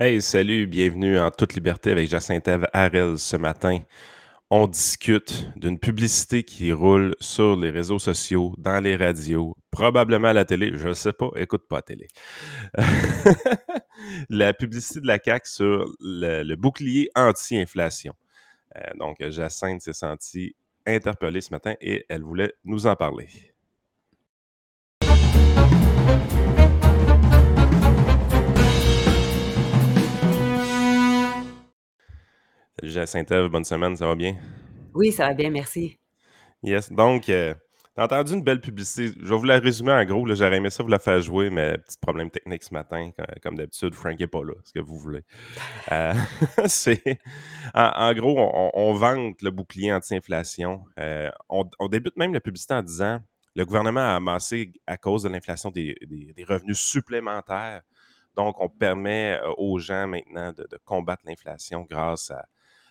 Hey, salut, bienvenue en toute liberté avec Jacinthe Harel ce matin. On discute d'une publicité qui roule sur les réseaux sociaux, dans les radios, probablement à la télé, je ne sais pas, écoute pas la télé. la publicité de la CAQ sur le, bouclier anti-inflation. Euh, donc, Jacinthe s'est sentie interpellée ce matin et elle voulait nous en parler. Jacinthe, bonne semaine, ça va bien? Oui, ça va bien, merci. Yes, donc, euh, t'as entendu une belle publicité. Je vais vous la résumer en gros. J'aurais aimé ça vous la faire jouer, mais petit problème technique ce matin. Comme, d'habitude, Frank n'est pas là, ce que vous voulez. Euh, c'est, en, gros, on, vante le bouclier anti-inflation. Euh, on, débute même la publicité en disant le gouvernement a amassé, à cause de l'inflation, des, revenus supplémentaires. Donc, on permet aux gens maintenant de combattre l'inflation grâce à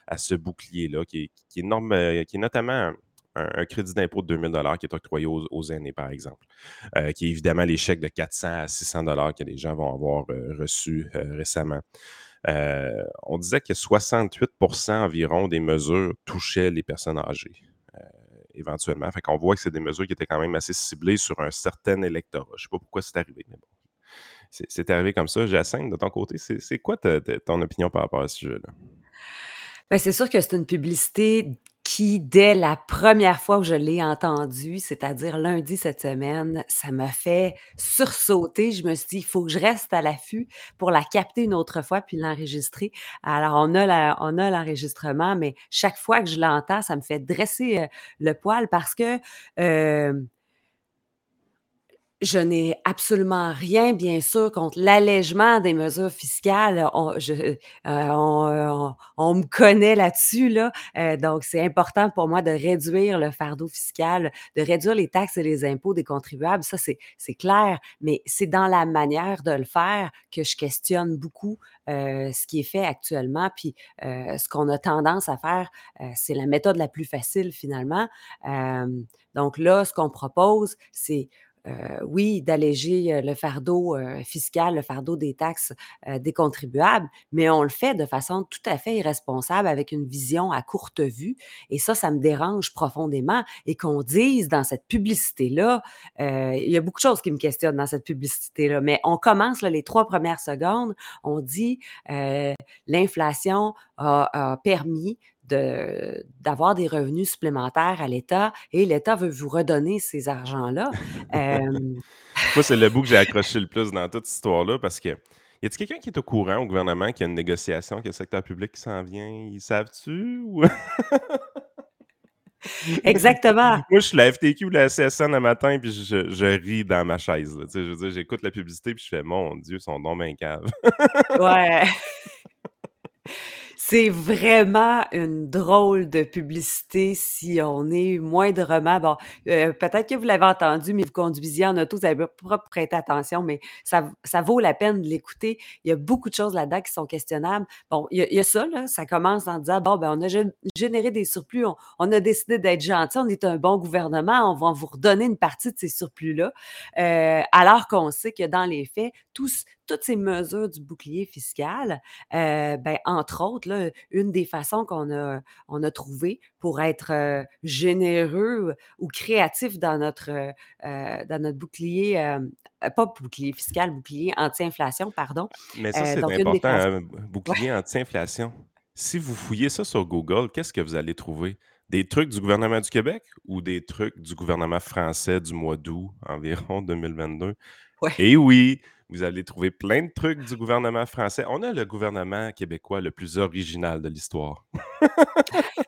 à ce bouclier-là, qui, est, euh, qui est notamment un, crédit d'impôt de 2000 qui est octroyé aux, aînés, par exemple, euh, qui est évidemment les chèques de 400 à 600 que les gens vont avoir euh, reçus récemment. on disait que 68% environ des mesures touchaient les personnes âgées, éventuellement. Fait qu'on voit que c'est des mesures qui étaient quand même assez ciblées sur un certain électorat. Je ne sais pas pourquoi c'est arrivé, mais bon. C'est arrivé comme ça. Jacinthe, de ton côté, c'est quoi ton opinion par rapport à ce sujet-là? Ben, c'est sûr que c'est une publicité qui, dès la première fois où je l'ai entendue, c'est-à-dire lundi cette semaine, ça m'a fait sursauter. Je me suis dit: «Il faut que je reste à l'affût pour la capter une autre fois puis l'enregistrer». Alors on a on a l'enregistrement, mais chaque fois que je l'entends, ça me fait dresser, euh, le poil parce que, je n'ai absolument rien, bien sûr, contre l'allègement des mesures fiscales. On, je, euh, on, on, me connaît là-dessus, là. Euh, donc, c'est important pour moi de réduire le fardeau fiscal, de réduire les taxes et les impôts des contribuables. Ça, c'est, c'est clair. Mais c'est dans la manière de le faire que je questionne beaucoup euh, ce qui est fait actuellement. Puis, euh, ce qu'on a tendance à faire, euh, c'est la méthode la plus facile, finalement. donc là, ce qu'on propose, c'est euh, oui, d'alléger euh, le fardeau euh, fiscal, le fardeau des taxes des contribuables, mais on le fait de façon tout à fait irresponsable avec une vision à courte vue. Et ça, ça me dérange profondément. Et qu'on dise dans cette publicité-là, il y a beaucoup de choses qui me questionnent dans cette publicité-là, mais on commence les trois premières secondes, on dit l'inflation a permis d'avoir des revenus supplémentaires à l'État et l'État veut vous redonner ces argents-là. Moi, c'est le bout que j'ai accroché le plus dans toute cette histoire-là parce que y a-t-il quelqu'un qui est au courant au gouvernement qu'il y a une négociation, que le secteur public qui s'en vient? Ils savent-tu? Exactement. Moi, je suis la FTQ ou la CSN le matin, puis je, ris dans ma chaise. Je veux dire, j'écoute la publicité, puis je fais, mon Dieu, son nom bien cave. ouais. C'est vraiment une drôle de publicité si on est moindrement bon, euh, peut-être que vous l'avez entendu, mais vous conduisiez en auto, vous n'avez pas prêté attention, mais ça ça vaut la peine de l'écouter. Il y a beaucoup de choses là-dedans qui sont questionnables. Bon, il y a ça là, ça commence en disant: «Bon, ben, on a généré des surplus, on a décidé d'être gentil, on est un bon gouvernement, on va vous redonner une partie de ces surplus-là». Euh, alors qu'on sait que dans les faits, tous toutes ces mesures du bouclier fiscal, euh, ben, entre autres, là, une des façons qu'on a, on a trouvé pour être euh, généreux ou créatif dans notre, euh, dans notre bouclier, pas bouclier fiscal, bouclier anti-inflation, pardon. Mais ça, c'est important, hein, bouclier anti-inflation. Si vous fouillez ça sur Google, qu'est-ce que vous allez trouver? Des trucs du gouvernement du Québec ou des trucs du gouvernement français du mois d'août environ 2022? Et oui, vous allez trouver plein de trucs du gouvernement français. On a le gouvernement québécois le plus original de l'histoire.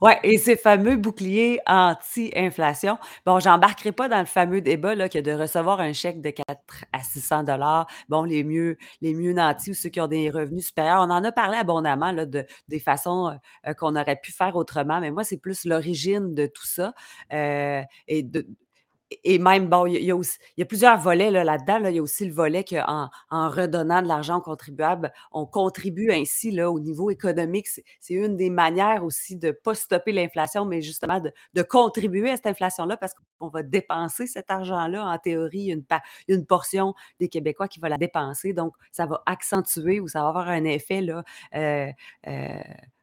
Oui, et ces fameux boucliers anti-inflation. Bon, j'embarquerai pas dans le fameux débat là, que de recevoir un chèque de 4 à 600 dollars. Bon, les mieux, les mieux nantis ou ceux qui ont des revenus supérieurs. On en a parlé abondamment là, de, des façons euh, qu'on aurait pu faire autrement, mais moi, c'est plus l'origine de tout ça. Euh, et de, et même, bon, il y a plusieurs volets là là-dedans, là. Il y a aussi le volet qu'en en redonnant de l'argent aux contribuables, on contribue ainsi là au niveau économique. C'est une des manières aussi de pas stopper l'inflation, mais justement de contribuer à cette inflation-là parce qu'on va dépenser cet argent-là. En théorie, il y a une une portion des Québécois qui va la dépenser, donc ça va accentuer ou ça va avoir un effet là, heu heu,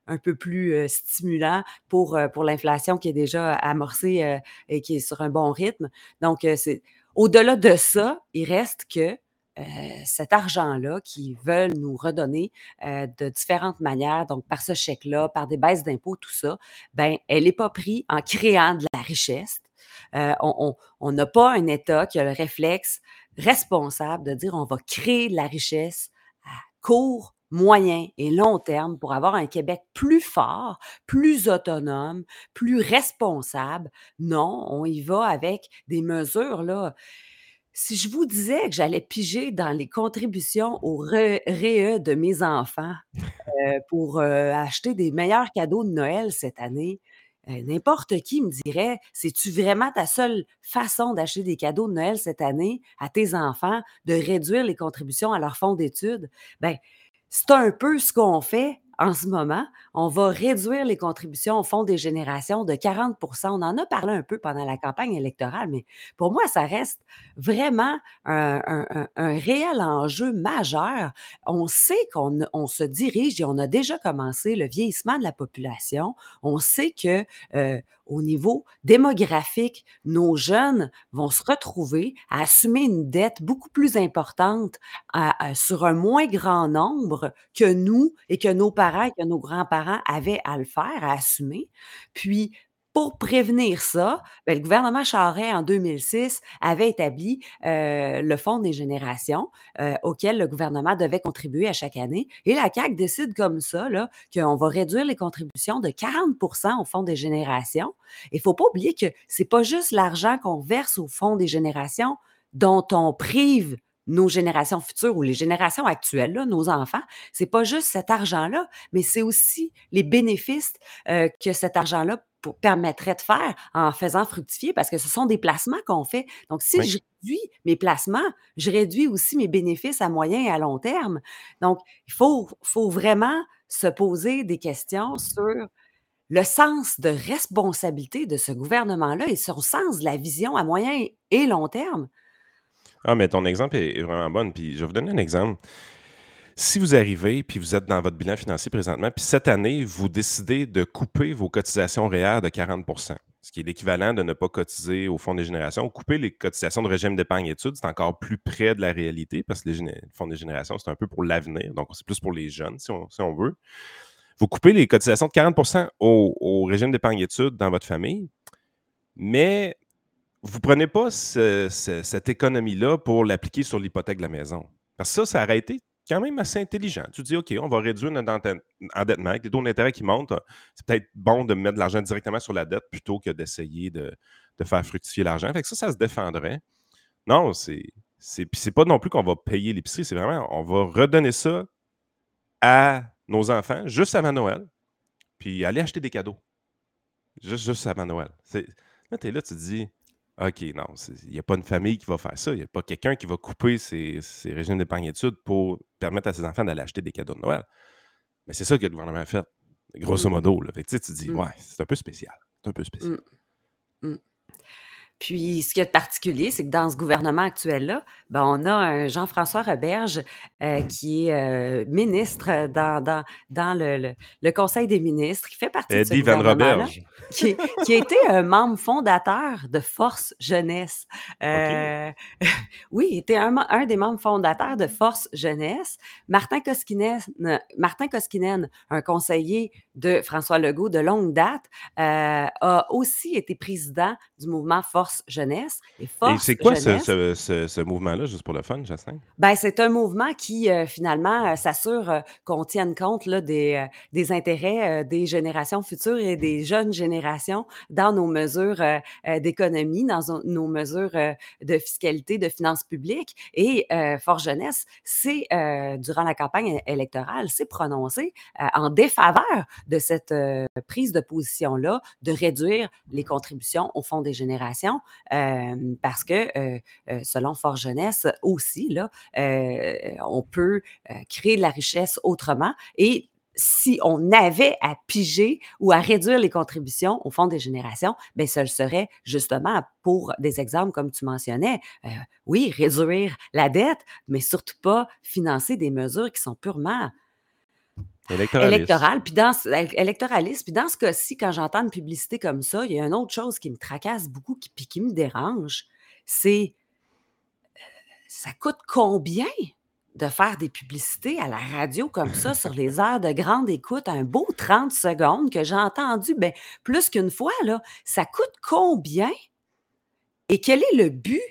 un peu plus, stimulant pour, pour l'inflation qui est déjà amorcée, et qui est sur un bon rythme. Donc, au-delà de ça, il reste que, cet argent-là qu'ils veulent nous redonner, de différentes manières, donc par ce chèque-là, par des baisses d'impôts, tout ça, ben, elle est pas pris en créant de la richesse. On n'a pas un État qui a le réflexe responsable de dire: «On va créer de la richesse à court, moyen et long terme pour avoir un Québec plus fort, plus autonome, plus responsable». Non, on y va avec des mesures là si je vous disais que j'allais piger dans les contributions au re REE de mes enfants, heu, pour, heu, acheter des meilleurs cadeaux de Noël cette année, heu, n'importe qui me dirait: «C'est-tu vraiment ta seule façon d'acheter des cadeaux de Noël cette année à tes enfants, de réduire les contributions à leur fonds d'études?» ben, c'est un peu ce qu'on fait en ce moment. On va réduire les contributions au fonds des générations de 40% On en a parlé un peu pendant la campagne électorale, mais pour moi, ça reste vraiment un réel enjeu majeur. On sait qu'on on se dirige et on a déjà commencé le vieillissement de la population. On sait que, heu, au niveau démographique, nos jeunes vont se retrouver à assumer une dette beaucoup plus importante sur un moins grand nombre que nous et que nos parents que nos grands-parents avaient à le faire, à assumer. Puis, pour prévenir ça, ben, le gouvernement Charest, en 2006, avait établi, heu, le Fonds des générations, heu, auquel le gouvernement devait contribuer à chaque année et la CAQ décide comme ça, qu'on va réduire les contributions de 40% au Fonds des générations. Il faut pas oublier que c'est pas juste l'argent qu'on verse au Fonds des générations dont on prive nos générations futures ou les générations actuelles, là, nos enfants, c'est pas juste cet argent-là, mais c'est aussi les bénéfices, heu, que cet argent-là pour permettrait de faire en faisant fructifier parce que ce sont des placements qu'on fait. Donc si Oui. je réduis mes placements, je réduis aussi mes bénéfices à moyen et à long terme. Donc il faut faut vraiment se poser des questions sur le sens de responsabilité de ce gouvernement-là et son sens de la vision à moyen et long terme. Ah, mais ton exemple est vraiment bonne, puis je vais vous donner un exemple. Si vous arrivez, puis vous êtes dans votre bilan financier présentement, puis cette année, vous décidez de couper vos cotisations REER de 40% ce qui est l'équivalent de ne pas cotiser au Fonds des générations. Couper les cotisations de régime d'épargne études, c'est encore plus près de la réalité parce que les le Fonds des générations, c'est un peu pour l'avenir, donc c'est plus pour les jeunes, si on si on veut. Vous coupez les cotisations de 40 au au régime d'épargne études dans votre famille, mais vous prenez pas ce ce cette économie-là pour l'appliquer sur l'hypothèque de la maison. Parce que ça, ça aurait été quand même assez intelligent. Tu dis: «OK, on va réduire notre endettement avec des taux d'intérêt qui montent. C'est peut-être bon de mettre de l'argent directement sur la dette plutôt que d'essayer de faire fructifier l'argent». Fait que ça, ça se défendrait. Non, c'est c'est pas non plus qu'on va payer l'épicerie, c'est vraiment on va redonner ça à nos enfants juste avant Noël, puis aller acheter des cadeaux. Juste juste avant Noël. Là, tu es là, tu te dis: OK, non, il n'y a pas une famille qui va faire ça. Il n'y a pas quelqu'un qui va couper ses, ses régimes d'épargne études pour permettre à ses enfants d'aller acheter des cadeaux de Noël. Mais c'est ça que le gouvernement a fait, grosso Mmh. modo. Là. Fait que, tu te dis, Mmh. ouais, c'est un peu spécial. C'est un peu spécial. Mmh. Puis, ce qu'il y a de particulier, c'est que dans ce gouvernement actuel-là, ben, on a un Jean-François Roberge, heu, qui est, heu, ministre dans dans dans le le le conseil des ministres, qui fait partie de ce Eddie Van gouvernement-là, Roberge. qui qui a été un membre fondateur de Force Jeunesse. Heu, oui, il était un un des membres fondateurs de Force Jeunesse. Martin Koskinen Martin Koskinen, un conseiller de François Legault de longue date, heu, a aussi été président du mouvement Force Jeunesse et Et c'est quoi ce, Jeunesse ce, ce, ce mouvement-là, juste pour le fun, Jacinthe? ben, c'est un mouvement qui, heu, finalement, heu, s'assure, qu'on tienne compte là des, des intérêts, des générations futures et des jeunes générations dans nos mesures, d'économie, dans nos mesures, de fiscalité, de finances publiques et Force Jeunesse heu, durant la campagne électorale, s'est prononcé, en défaveur de cette prise de position-là de réduire les contributions au Fonds des générations parce que, selon Fort Jeunesse aussi, on peut créer de la richesse autrement et si on avait à piger ou à réduire les contributions au Fonds des générations, bien, ce serait justement pour des exemples comme tu mentionnais. Oui, réduire la dette, mais surtout pas financer des mesures qui sont purement électorales. Puis dans, électoralistes. Puis dans ce cas-ci, quand j'entends une publicité comme ça, il y a une autre chose qui me tracasse beaucoup qui, puis qui me dérange, c'est euh, ça coûte combien de faire des publicités à la radio comme ça sur les heures de grande écoute, un beau 30 secondes que j'ai entendu? Ben, plus qu'une fois, là, ça coûte combien? Et quel est le but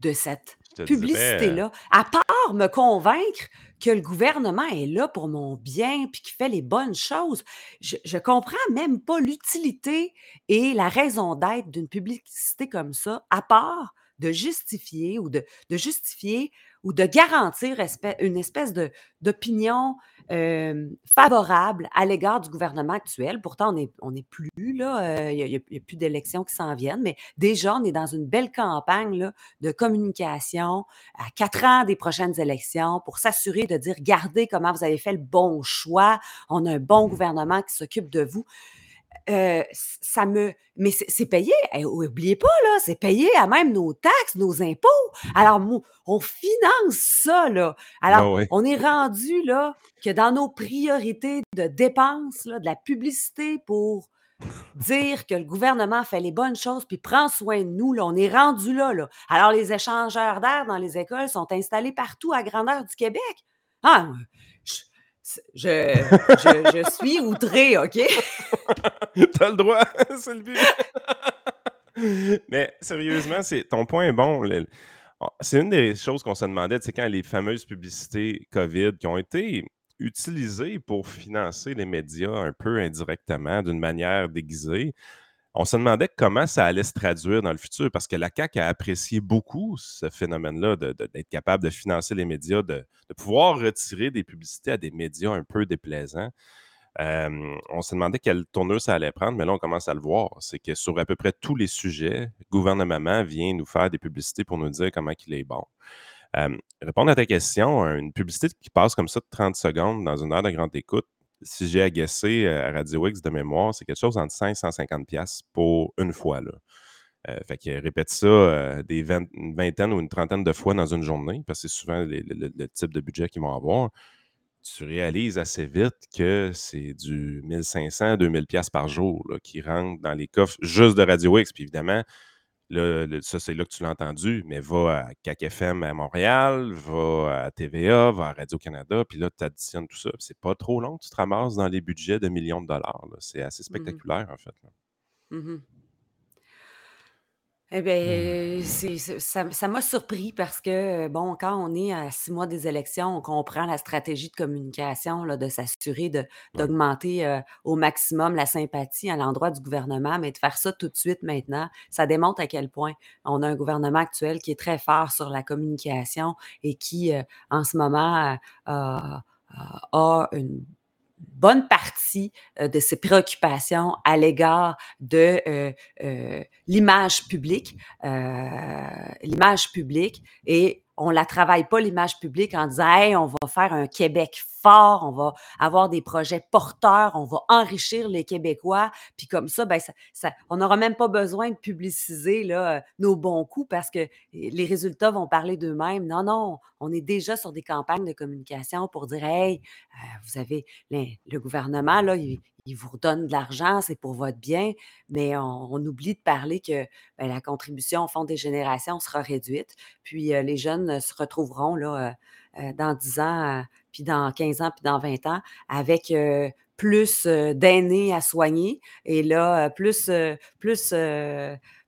de cette publicité-là? À part me convaincre que le gouvernement est là pour mon bien puis qu'il fait les bonnes choses, je, je comprends même pas l'utilité et la raison d'être d'une publicité comme ça, à part de justifier ou de justifier ou de garantir une espèce d'opinion favorable à l'égard du gouvernement actuel. Pourtant, on n'est plus là, il n'y a, plus d'élections qui s'en viennent, mais déjà, on est dans une belle campagne là, de communication à quatre ans des prochaines élections pour s'assurer de dire, regardez comment vous avez fait le bon choix, on a un bon gouvernement qui s'occupe de vous. Euh, ça me. Mais c'est payé, n'oubliez pas, là, c'est payé à même nos taxes, nos impôts. Alors, on finance ça, là. Alors, ah on est rendu, là, que dans nos priorités de dépenses, là, de la publicité pour dire que le gouvernement fait les bonnes choses puis prend soin de nous, là, on est rendu là, là. Alors, les échangeurs d'air dans les écoles sont installés partout à grandeur du Québec. Ah, je, je, je, suis outré, OK? T'as le droit, c'est le but. Mais sérieusement, c'est ton point est bon. Ah, c'est une des choses qu'on se demandait, c'est quand les fameuses publicités COVID qui ont été utilisées pour financer les médias un peu indirectement, d'une manière déguisée on se demandait comment ça allait se traduire dans le futur parce que la CAQ a apprécié beaucoup ce phénomène-là d'être capable de financer les médias, de, pouvoir retirer des publicités à des médias un peu déplaisants. on se demandait quelle tournure ça allait prendre, mais là, on commence à le voir. C'est que sur à peu près tous les sujets, le gouvernement vient nous faire des publicités pour nous dire comment il est bon. répondre à ta question, une publicité qui passe comme ça de 30 secondes dans une heure de grande écoute, si j'ai agacé euh, à Radio X de mémoire, c'est quelque chose entre 5 et 150 pour une fois. Là. Euh, fait qu'il répète ça euh, des une vingtaine ou une trentaine de fois dans une journée, parce que c'est souvent le, type de budget qu'ils vont avoir. Tu réalises assez vite que c'est du 1500 2000 par jour qui rentre dans les coffres juste de Radio X. Puis évidemment, Là, ça, c'est là que tu l'as entendu, mais va à CAC FM à Montréal, va à TVA, va à Radio-Canada, puis là, tu additionnes tout ça. C'est pas trop long, tu te ramasses dans les budgets de millions de dollars. C'est assez mmh spectaculaire, en fait. Eh bien, mmh. ça m'a surpris parce que, bon, quand on est à six mois des élections, on comprend la stratégie de communication, là, de s'assurer d'augmenter au maximum la sympathie à l'endroit du gouvernement, mais de faire ça tout de suite maintenant, ça démontre à quel point on a un gouvernement actuel qui est très fort sur la communication et qui, en ce moment, a une bonne partie de ses préoccupations à l'égard de l'image publique, l'image publique et on la travaille pas l'image publique en disant hey, on va faire un Québec fort, on va avoir des projets porteurs, on va enrichir les Québécois, puis comme ça, ben on n'aura même pas besoin de publiciser nos bons coups parce que les résultats vont parler d'eux-mêmes. Non, non, on est déjà sur des campagnes de communication pour dire hey, euh, vous avez le gouvernement là, il, il vous redonne de l'argent, c'est pour votre bien, mais on, oublie de parler que ben, la contribution au Fonds des générations sera réduite. Puis euh, les jeunes se retrouveront là, euh, euh, dans 10 ans, puis dans 15 ans, puis dans 20 ans, avec plus d'aînés à soigner. Et là, plus, plus,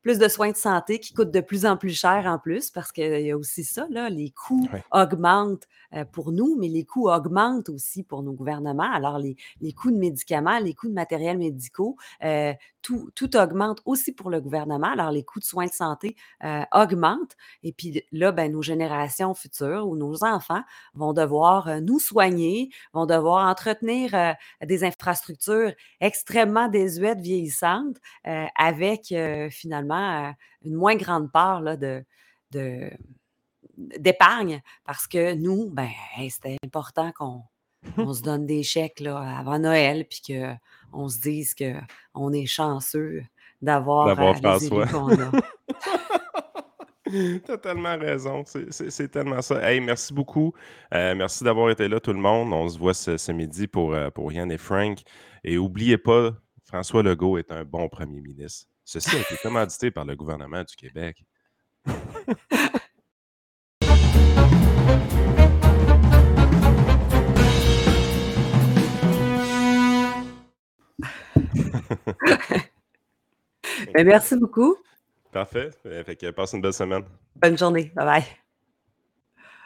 plus de soins de santé qui coûtent de plus en plus cher en plus, parce qu'il y a aussi ça, là, les coûts augmentent euh, pour nous, mais les coûts augmentent aussi pour nos gouvernements. Alors, les, les coûts de médicaments, les coûts de matériels médicaux, euh, tout, augmente aussi pour le gouvernement. Alors, les coûts de soins de santé euh, augmentent. Et puis là, ben, nos générations futures ou nos enfants vont devoir euh, nous soigner, vont devoir entretenir euh, des infrastructures extrêmement désuètes, vieillissantes, avec finalement une moins grande part d'épargne parce que nous, ben, c'était important qu'on on se donne des chèques là, avant Noël, puis qu'on se dise qu'on est chanceux d'avoir euh, les François. qu'on a. T'as tellement raison. C'est- tellement ça. Hey, merci beaucoup. Euh, merci d'avoir été là, tout le monde. On se voit ce, ce midi pour, euh, pour Yann et Frank. Et oubliez pas, François Legault est un bon premier ministre. Ceci a été commandité par le gouvernement du Québec. Ben, merci beaucoup. Parfait. Fait que passe une belle semaine. Bonne journée. Bye bye.